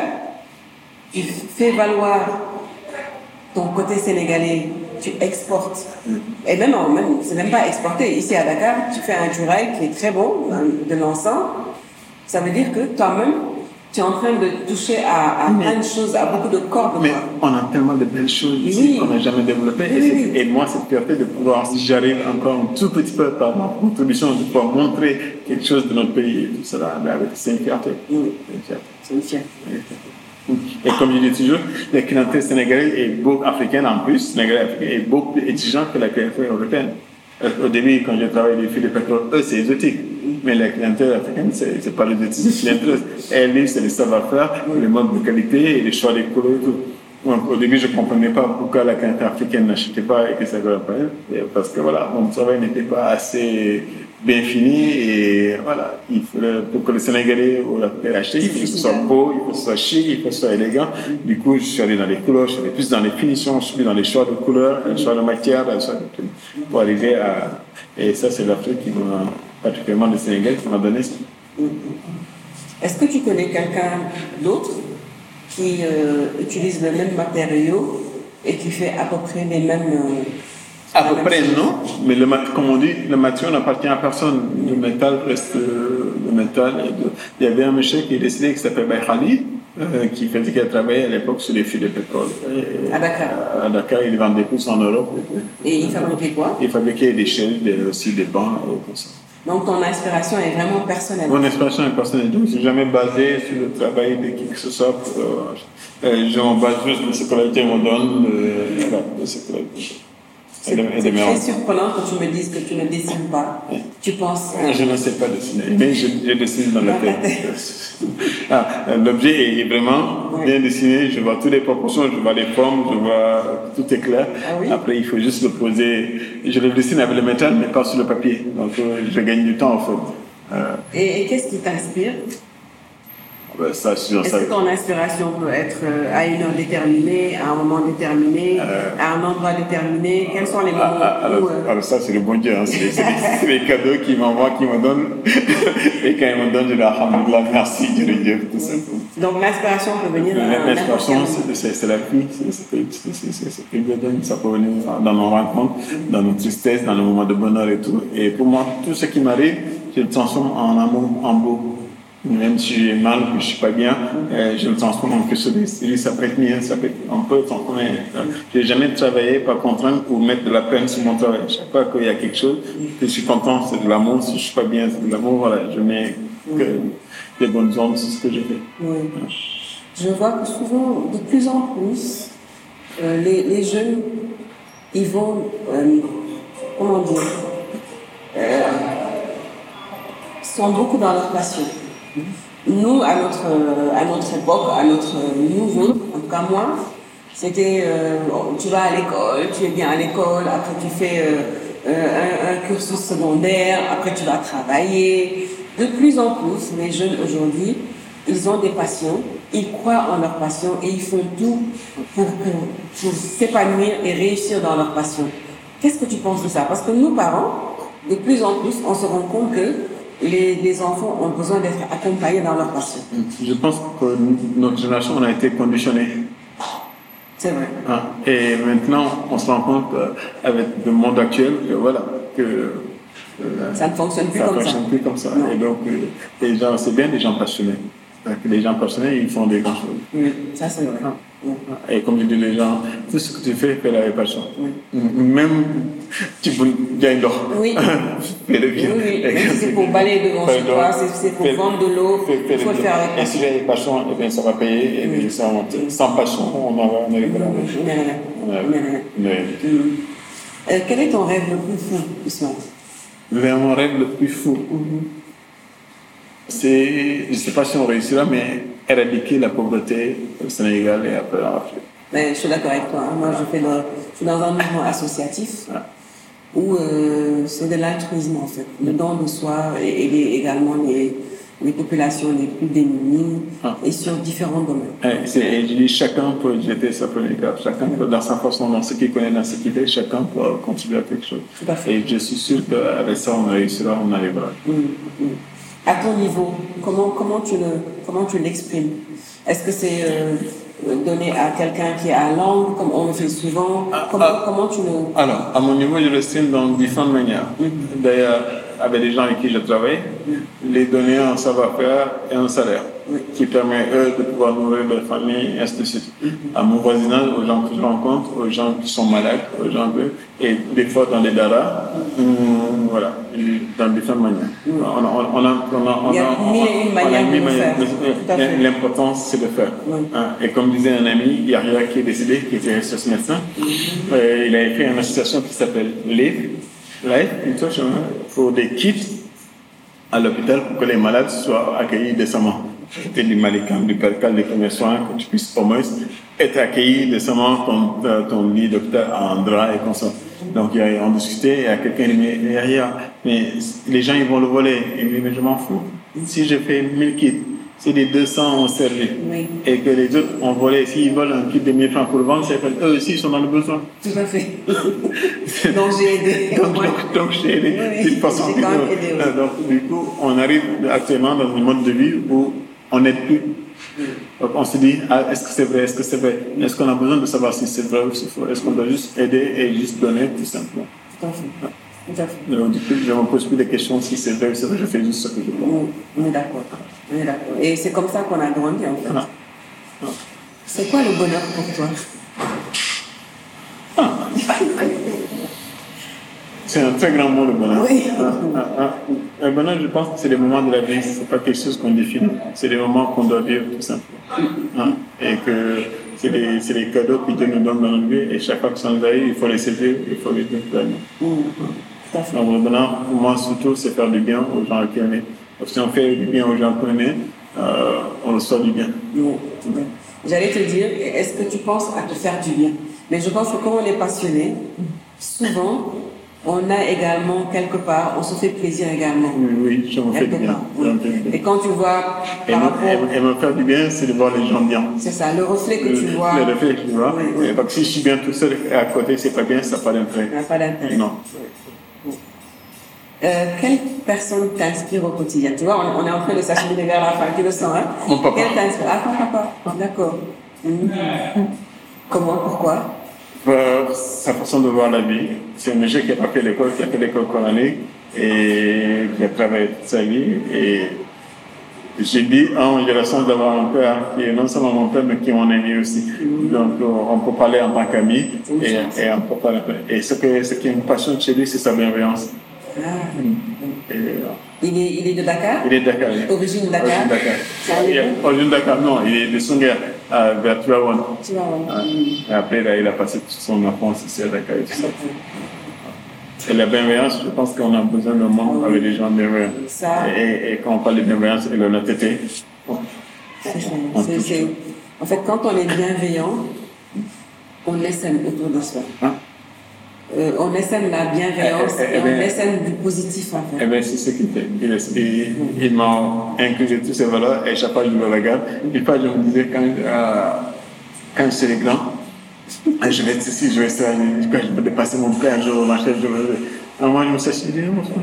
Tu fais valoir ton côté sénégalais, tu exportes. Et même, en- même c'est même pas exporté. Ici à Dakar, tu fais un turaï qui est très bon, un- de l'encens. Ça veut dire que toi-même, tu es en train de toucher à, à plein de choses, à beaucoup de cordes. Mais quoi. on a tellement de belles choses ici Oui. qu'on n'a jamais développées. Et, Oui, moi, cette fierté de pouvoir, si j'arrive encore un tout petit peu par ma contribution, de pouvoir montrer quelque chose de notre pays et tout cela, ben, avec- c'est une fierté. Oui. C'est une fierté. Et comme je dis toujours, la clientèle sénégalaise est beaucoup africaine en plus, sénégalaise est beaucoup plus exigeante que la clientèle européenne. Au début, quand j'ai travaillé les filles de pétrole, eux, c'est exotique. Mais la clientèle africaine, c'est c'est pas c'est l'intérêt. Elle, c'est le savoir-faire, le mode de qualité et les choix des couleurs et tout. Donc, au début, je ne comprenais pas pourquoi la clientèle africaine n'achetait pas et que ça ne pas. Parce que voilà, mon travail n'était pas assez bien fini et voilà, il pour que le Sénégalais ou achète, il faut que ce soit beau, il faut que ce soit chic, il faut que ce soit élégant. Du coup, je suis allé dans les couleurs, je suis allé plus dans les finitions, je suis allé dans les choix de couleurs, les choix de matière, les choix de tout, pour arriver à. Et ça, c'est l'Afrique qui m'a, particulièrement le Sénégal, qui m'a donné ça. Est-ce que tu connais quelqu'un d'autre qui euh, utilise le même matériau et qui fait à peu près les mêmes. euh, À peu même près chose non, mais le, comme on dit, le matériau n'appartient à personne. Le métal reste euh, le métal. Et de- Il y avait un monsieur qui est décédé qui s'appelle Baïkhali, euh, qui faisait qui a travaillé à l'époque sur les fils de pétrole. Et- À Dakar. À Dakar, il vendait plus en Europe. Et il fabriquait quoi? Il fabriquait des chaînes, des- aussi des bancs et ça. Donc ton inspiration est vraiment personnelle. Mon inspiration est personnelle, donc je suis jamais basé sur le travail de qui que ce soit. pour, euh, euh, je me base juste de ce que la me donne, de, voilà, C'est très surprenant que tu me dises que tu ne dessines pas. Tu penses. Je ne sais pas dessiner, mais je, je dessine dans la tête. Ah, L'objet est vraiment bien dessiné, je vois toutes les proportions, je vois les formes, je vois tout est clair. Ah oui? Après, il faut juste le poser. Je le dessine avec le métal, mais pas sur le papier. Donc, euh, je gagne du temps en fait. Euh, Et, et qu'est-ce qui t'inspire? Ça, Est-ce ça. que ton inspiration peut être euh, à une heure déterminée, à un moment déterminé, Euh. à un endroit déterminé? Quels sont les moments Ah, ah, alors, où, euh, alors ça, c'est le bon Dieu. Hein. C'est c'est les, c'est les cadeaux qu'il m'envoie, qu'il me donne. Et quand il me donne, je dis Alhamdulillah, merci Dieu de Dieu, tout ça. Donc l'inspiration peut venir n'importe L'inspiration, c'est- la vie, c'est que- ce qu'il Dieu donne. Ça peut venir dans nos rencontres, dans nos tristesses, dans nos moments de bonheur et tout. Et pour moi, tout ce qui m'arrive, je le transforme en amour, en beau. Même si j'ai mal, que je suis pas bien, euh, je le transforme en de- Ça peut être mieux, ça peut être, on peut transformer. Je n'ai jamais travaillé par contrainte ou mettre de la peine sur mon travail. Chaque fois qu'il y a quelque chose, que je suis content, c'est de l'amour. Si je suis pas bien, c'est de l'amour. Voilà, je mets que des bonnes ondes sur ce que je fais. Oui. je vois que souvent, de plus en plus, euh, les, les, jeunes, ils vont, euh, comment dire, sont beaucoup dans leur passion. Nous, à notre, à notre époque, à notre niveau, en tout cas moi, c'était, tu vas à l'école, tu es bien à l'école, après tu fais un, un cursus secondaire, après tu vas travailler. De plus en plus, les jeunes aujourd'hui, ils ont des passions, ils croient en leur passion et ils font tout pour, pour, s'épanouir et réussir dans leur passion. Qu'est-ce que tu penses de ça? Parce que nous, parents, de plus en plus, on se rend compte que les, les enfants ont besoin d'être accompagnés dans leur passion. Je pense que notre génération, on a été conditionné. C'est vrai. Hein? Et maintenant, on se rend compte euh, avec le monde actuel que voilà, que euh, ça ne fonctionne plus ça comme fonctionne ça. plus comme ça. Et donc, euh, les gens, c'est bien des gens passionnés. Les gens passionnés, ils font des grandes choses. Oui, ça c'est vrai. Et comme je dis les gens, tout ce que tu fais, fais-le avec passion. Oui. Même tu gagnes d'or. Oui. fais-le bien. Oui, oui. Même si c'est pour balayer devant chez toi, c'est- pour Fais- vendre de l'eau, fais- fais il faut le bien. faire avec Et si j'ai passion, eh bien, ça va payer. Et bien, ça va monter. Sans passion, on n'arrive on n'arrivera pas. On. On Mhm. Euh, quel est ton rêve le plus fou, Ousmane? Mon rêve le plus fou, c'est, je ne sais pas si on réussira, mais éradiquer la pauvreté au Sénégal et après en Afrique. Ben, je suis d'accord avec toi. hein. Moi, je, fais dans, je suis dans un mouvement associatif où euh, c'est de l'altruisme, en fait. Le don de soi et aider également les, les populations les plus démunies Ah. et sur différents domaines. Et, c'est- et je dis, chacun peut jeter sa première carte, chacun peut, dans sa façon, dans ce qu'il connaît, dans ce qu'il fait, chacun peut contribuer à quelque chose. Tout à fait. Et je suis sûr qu'avec ça, on réussira, on arrivera. Mm, mm. À ton niveau, comment, comment tu le, comment tu l'exprimes? Est-ce que c'est euh, donné à quelqu'un qui est à langue, comme on le fait souvent? Comment, ah. comment tu le... Alors, à mon niveau, je le stream dans différentes manières. D'ailleurs, avec les gens avec qui je travaille, les donner un savoir-faire et un salaire qui permet eux de pouvoir nourrir leur famille, et ainsi de suite. À mon voisinage, aux gens que je rencontre, aux gens qui sont malades, aux gens que, et des fois dans les daras, voilà, dans différentes manières. On a, on a, on a, on a, on Il y a a- mille et une a manières de. L'important, c'est de faire. Hein, Et comme disait un ami, Yahya qui est décédé, qui était ce médecin, euh, il avait fait une association qui s'appelle LIFE, Life, pour des kits à l'hôpital pour que les malades soient accueillis décemment. C'était du Malicam, du Percal, des premiers soins, que tu puisses au moins être accueilli décemment, ton, euh, ton lit d'hôpital en drap et ça. Donc, il y a, on discutait, il y a quelqu'un dit, mais les gens, ils vont le voler. Mais je m'en fous. Si je fais 1000 kits, si les 200 ont servi, Oui. et que les autres ont volé, s'ils volent un kit de 1000 francs pour le vendre, qu'eux aussi, ils sont dans le besoin. Tout à fait. Donc j'ai aidé. Donc, donc, donc j'ai aidé Oui, façon quand même aidé. Euh, Donc, du coup, on arrive actuellement dans un mode de vie où on n'aide plus. Donc, on se dit, ah, est-ce que c'est vrai, est-ce que c'est vrai? Est-ce qu'on a besoin de savoir si c'est vrai ou si c'est faux? Est-ce qu'on doit juste aider et juste donner, tout simplement? Tout à fait. Tout à fait. Donc, du coup, je ne me pose plus de questions si c'est vrai ou c'est vrai, je fais juste ce que je veux. On est d'accord. On est d'accord. Et c'est comme ça qu'on a grandi en fait. Ah. C'est quoi le bonheur pour toi? C'est un très grand mot, le bonheur. Oui. Le bonheur, je pense que c'est des moments de la vie, c'est pas quelque chose qu'on définit. C'est des moments qu'on doit vivre, tout simplement. Hein? Et que c'est des, c'est des cadeaux que Dieu nous donne dans notre vie, et chaque fois que ça nous arrive, il faut les saisir, il faut les vivre pleinement. Mm. Donc, le bonheur, pour moi, surtout, c'est faire du bien aux gens qui on est. Si on fait du bien aux gens qu'on est, euh, on reçoit du bien. Oui. J'allais te dire, est-ce que tu penses à te faire du bien? Mais je pense que quand on est passionné, souvent, on a également quelque part, on se fait plaisir également. Oui, oui, je me fais bien. Et quand tu vois Et par me, rapport, et- me faire du bien, c'est de voir les gens bien. c'est ça, le reflet que tu vois, Le reflet, tu vois. Oui, oui. Et Parce que si je suis bien tout seul et à côté, c'est pas bien, ça n'a pas d'intérêt. n'a pas d'intérêt. Non. Euh, quelle personne t'inspire au quotidien? Tu vois, on, on est en train de s'acheminer vers la fin, tu le sens, hein? Mon papa. Quelle t'inspire? Ah, ton papa, d'accord. Comment, pourquoi? Sa façon de voir la vie. C'est un monsieur qui n'a pas fait l'école, qui a fait l'école coranique et qui a travaillé toute sa vie. Et j'ai dit, ah, j'ai la chance d'avoir un père qui est non seulement mon père, mais qui est mon ami aussi. Donc, on peut parler en tant qu'ami et, et on peut parler. Et ce, que, ce qui me passionne chez lui, c'est sa bienveillance. Ah. Et, euh, Il, est, il est de Dakar? Il est de Dakar? Origine de Dakar Origine de Dakar. Est- Origine de Dakar, non, il est de Songhai, à vers Tuawan. Tu vois, ouais. Ah. Et après, là, il a passé toute son enfance ici à Dakar et tout ça. Et la bienveillance, je pense qu'on a besoin d'un monde avec des gens bienveillants. Et, et quand on parle de bienveillance et de l'honnêteté, C'est- En fait, quand on est bienveillant, on essaime autour de soi. Hein? Euh, on essaime la bienveillance Eh, eh, eh et on ben- essaime du positif en eh fait. bien, c'est ce qu'il fait. Il, est- il, il m'a inclus toutes ces valeurs et chaque fois je me regarde, une fois je me disais quand, euh, quand je serai grand, je vais être ici, je vais être quand je vais dépasser mon père, je vais marcher, je vais. Moment, je me suis dit, mon frère,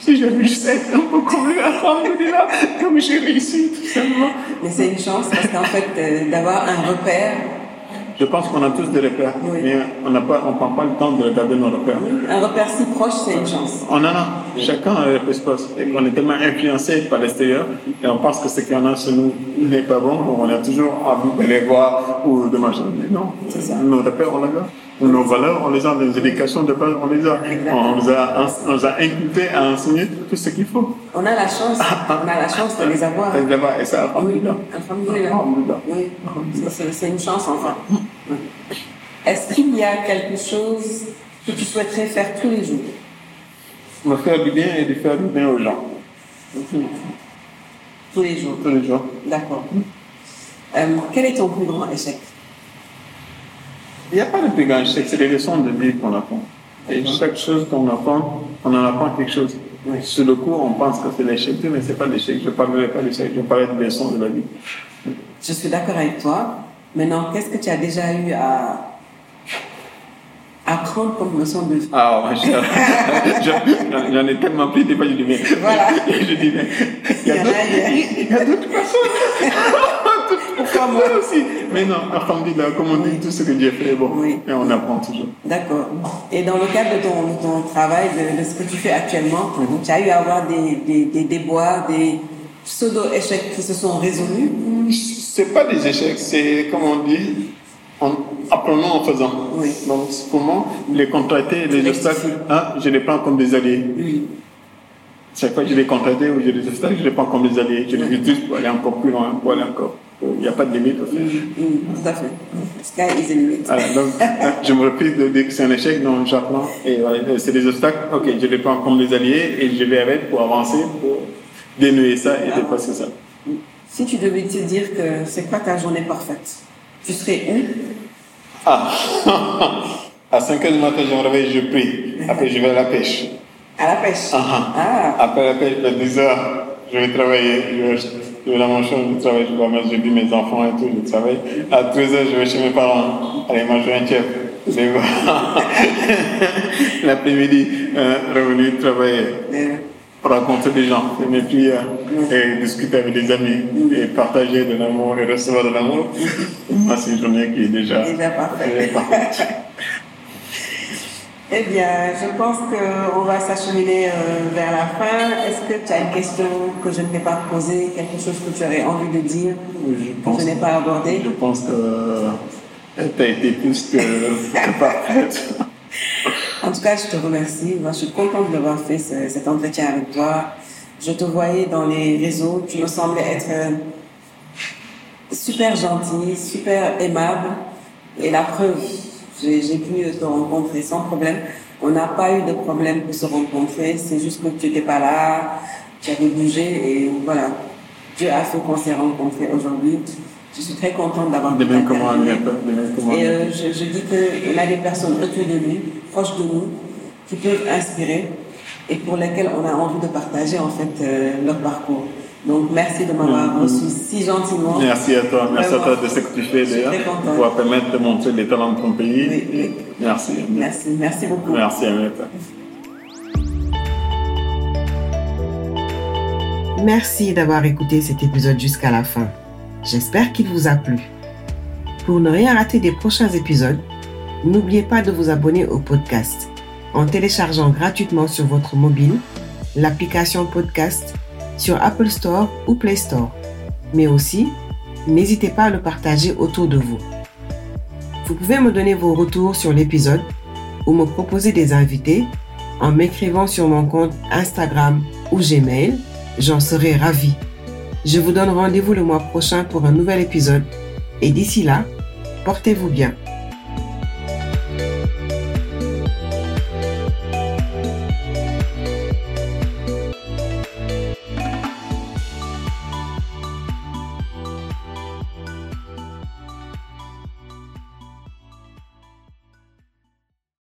si j'avais juste été un peu comme lui, alhamdoulilah, comme j'ai réussi, tout simplement. Mais c'est une chance parce qu'en fait, euh, d'avoir un repère, Je pense qu'on a tous des repères, Oui. mais on n'a pas, on prend pas le temps de regarder nos repères. un repère si proche, c'est une chance. On en a, chacun a un espace. Et on est tellement influencé par l'extérieur et on pense que ce qu'il y en a sur nous n'est pas bon, donc on a toujours envie de les voir ou de machin. Mais non, ça. nos repères, on les a. Nos valeurs, on les a, les éducations de base, on les a. On nous a, on nous a inculqué à enseigner tout ce qu'il faut. On a la chance, on a la chance de les avoir. Et ça, Oui. Oui, c'est une chance enfin. Est-ce qu'il y a quelque chose que tu souhaiterais faire tous les jours? Me faire du bien et de faire du bien aux gens. Tous les jours. Tous les jours. D'accord. Euh, quel est ton plus grand échec? Il n'y a pas de plus grand échec, c'est les leçons de vie qu'on apprend. Et chaque chose qu'on apprend, on en apprend quelque chose. Sur le coup, on pense que c'est l'échec, mais ce n'est pas l'échec. Je ne parlerai pas d'échec, je parlerai de leçons de la vie. Je suis d'accord avec toi. Maintenant, qu'est-ce que tu as déjà eu à apprendre comme leçon de vie? Ah, ouais, je- j'en ai tellement pris, des fois je dis, mais. Voilà. Je dis, mais. Il y a, d'autres personnes. Moi aussi Mais non, alhamdulillah, comme on dit, tout ce que Dieu fait, bon, Oui. et on apprend toujours. D'accord. Et dans le cadre de ton, de ton travail, de, de ce que tu fais actuellement, tu as eu à avoir des, des, des déboires, des pseudo-échecs qui se sont résolus C'est pas des échecs, c'est comme on dit, en apprenant en faisant. Oui. Donc, comment les contracter, les obstacles, hein, je les prends comme des alliés. Oui. Chaque fois que je les contracte ou j'ai des obstacles, je les prends comme des alliés. Je les utilise pour aller encore plus loin, pour aller encore. Il n'y a pas de limite. au fait. Mm, Tout à fait. Sky is the limit. Voilà, donc, hein, je me refuse de dire que c'est un échec, donc j'apprends. Et voilà, c'est des obstacles, ok, je les prends comme des alliés et je vais avec pour avancer, pour dénouer ça et dépasser ça. Si tu devais te dire que c'est quoi ta journée parfaite, tu serais où? Ah, à 5 h du matin, je me réveille, je prie. Après, je vais à la pêche. À la pêche? Ah, Ah, Après la pêche, à 10 h je vais travailler. Je vais, je vais dans mon chambre, je travaille, je dois mettre, je dis mes enfants et tout, je travaille. À 13 h je vais chez mes parents. Aller manger un chef. L'après-midi, euh, revenu travailler. Euh, rencontrer des gens, faire mes prières et discuter avec des amis et partager de l'amour et recevoir de l'amour. Moi, c'est une journée qui est déjà, Déjà parfaite. déjà parfaite. eh bien, je pense qu'on va s'acheminer euh, vers la fin. Est-ce que tu as une question que je ne t'ai pas posée, quelque chose que tu aurais envie de dire, Je que pense, je n'ai pas abordé? Je pense que tu as été plus que, que parfaite. En tout cas, je te remercie. Je suis contente d'avoir fait ce- cet entretien avec toi. Je te voyais dans les réseaux. Tu me semblais être euh, super gentil, super aimable. Et la preuve, j'ai pu te rencontrer sans problème. On n'a pas eu de problème pour se rencontrer. C'est juste que tu n'étais pas là, tu avais bougé et voilà. Dieu a fait qu'on s'est rencontrés aujourd'hui. Je suis très contente d'avoir De même comment on Et euh, je, je dis qu'il y a des personnes autour de lui, proches de nous, qui peuvent inspirer et pour lesquelles on a envie de partager en fait euh, leur parcours. Donc merci de m'avoir reçu si gentiment. Merci à toi, merci à toi de ce que tu fais Je suis d'ailleurs, très contente. pour pouvoir permettre de montrer les talents de ton pays. Oui, oui. Merci. Merci, merci beaucoup. Merci Annette. Merci d'avoir écouté cet épisode jusqu'à la fin. J'espère qu'il vous a plu. Pour ne rien rater des prochains épisodes, n'oubliez pas de vous abonner au podcast en téléchargeant gratuitement sur votre mobile l'application podcast sur Apple Store ou Play Store. Mais aussi, n'hésitez pas à le partager autour de vous. Vous pouvez me donner vos retours sur l'épisode ou me proposer des invités en m'écrivant sur mon compte Instagram ou Gmail. J'en serai ravie. Je vous donne rendez-vous le mois prochain pour un nouvel épisode. Et d'ici là, portez-vous bien.